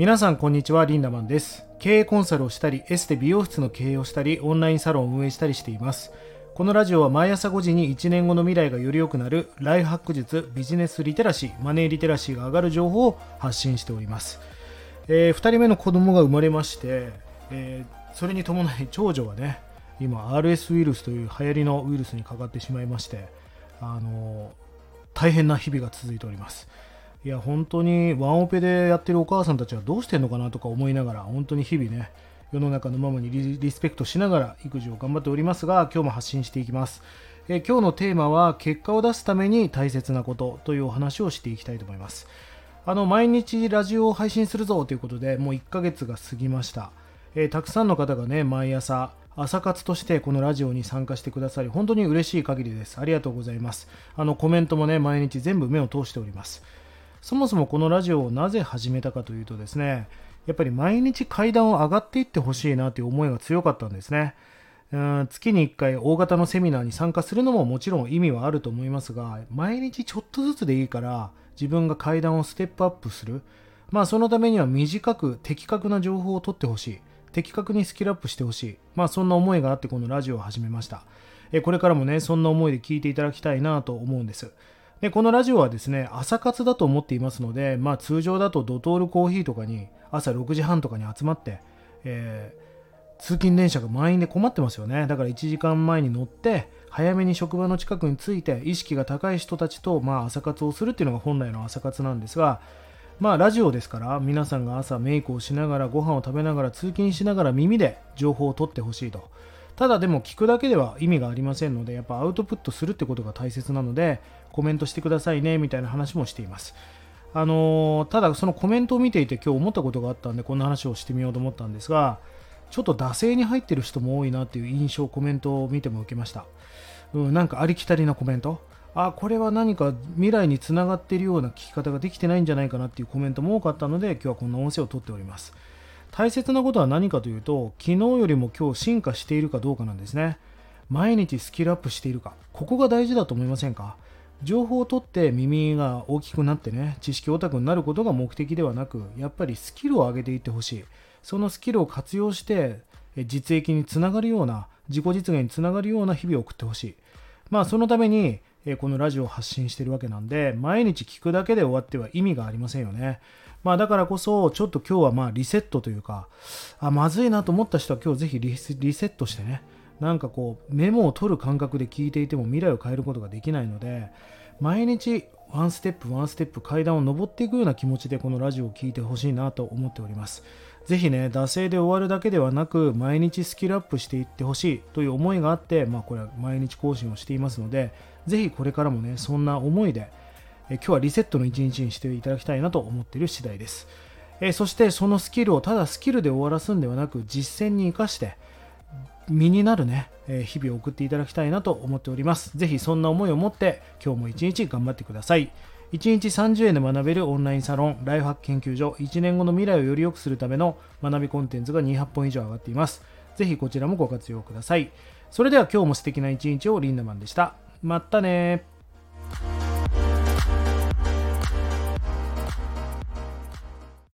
皆さんこんにちはリンダマンです。経営コンサルをしたりエステ美容室の経営をしたりオンラインサロンを運営したりしています。このラジオは毎朝5時に1年後の未来がより良くなるライフハック術ビジネスリテラシーマネーリテラシーが上がる情報を発信しております、えー、2人目の子供が生まれまして、えー、それに伴い長女がね今 RS ウイルスという流行りのウイルスにかかってしまいましてあの大変な日々が続いております。いや本当にワンオペでやってるお母さんたちはどうしてんのかなとか思いながら本当に日々ね世の中のママにリスペクトしながら育児を頑張っておりますが今日も発信していきます。え今日のテーマは結果を出すために大切なことというお話をしていきたいと思います。あの毎日ラジオを配信するぞということでもう1ヶ月が過ぎました、え、たくさんの方がね毎朝朝活としてこのラジオに参加してくださり本当に嬉しい限りです。ありがとうございます。あのコメントもね毎日全部目を通しております。そもそもこのラジオをなぜ始めたかというとですね、やっぱり毎日階段を上がっていってほしいなという思いが強かったんですね。月に1回大型のセミナーに参加するのももちろん意味はあると思いますが、毎日ちょっとずつでいいから自分が階段をステップアップする。まあそのためには短く的確な情報を取ってほしい。的確にスキルアップしてほしい。まあそんな思いがあってこのラジオを始めました。これからもね、そんな思いで聞いていただきたいなと思うんです。で、このラジオはですね、朝活だと思っていますので、まあ通常だとドトールコーヒーとかに朝6時半とかに集まって、えー、通勤電車が満員で困ってますよね。だから1時間前に乗って、早めに職場の近くに着いて、意識が高い人たちと、まあ、朝活をするっていうのが本来の朝活なんですが、まあ、ラジオですから、皆さんが朝メイクをしながら、ご飯を食べながら、通勤しながら耳で情報を取ってほしいと。ただでも聞くだけでは意味がありませんので、やっぱアウトプットするってことが大切なので、コメントしてくださいね、みたいな話もしています。あのー、ただそのコメントを見ていて今日思ったことがあったんで、こんな話をしてみようと思ったんですが、ちょっと惰性に入ってる人も多いなっていう印象、コメントを見ても受けました。うん、なんかありきたりなコメント。あ、これは何か未来につながっているような聞き方ができてないんじゃないかなっていうコメントも多かったので、今日はこんな音声をとっております。大切なことは何かというと昨日よりも今日進化しているかどうかなんですね。毎日スキルアップしているか。ここが大事だと思いませんか？情報を取って耳が大きくなってね知識オタクになることが目的ではなくやっぱりスキルを上げていってほしい。そのスキルを活用して実益につながるような自己実現につながるような日々を送ってほしい。まあそのためにこのラジオを発信してるわけなんで毎日聞くだけで終わっては意味がありませんよねまあだからこそ、ちょっと今日はまあリセットというか、あ、まずいなと思った人は今日ぜひリセットしてね、なんかこう、メモを取る感覚で聞いていても未来を変えることができないので、毎日ワンステップワンステップ階段を上っていくような気持ちでこのラジオを聴いてほしいなと思っております。ぜひね、惰性で終わるだけではなく、毎日スキルアップしていってほしいという思いがあって、まあこれは毎日更新をしていますので、ぜひこれからもね、そんな思いで、今日はリセットの一日にしていただきたいなと思っている次第です。そしてそのスキルをただスキルで終わらすんではなく実践に生かして身になるね、日々を送っていただきたいなと思っております。ぜひそんな思いを持って今日も一日頑張ってください。1日30円で学べるオンラインサロンライフハック研究所1年後の未来をより良くするための学びコンテンツが200本以上上がっています。ぜひこちらもご活用ください。それでは今日も素敵な一日をリンダマンでした。またね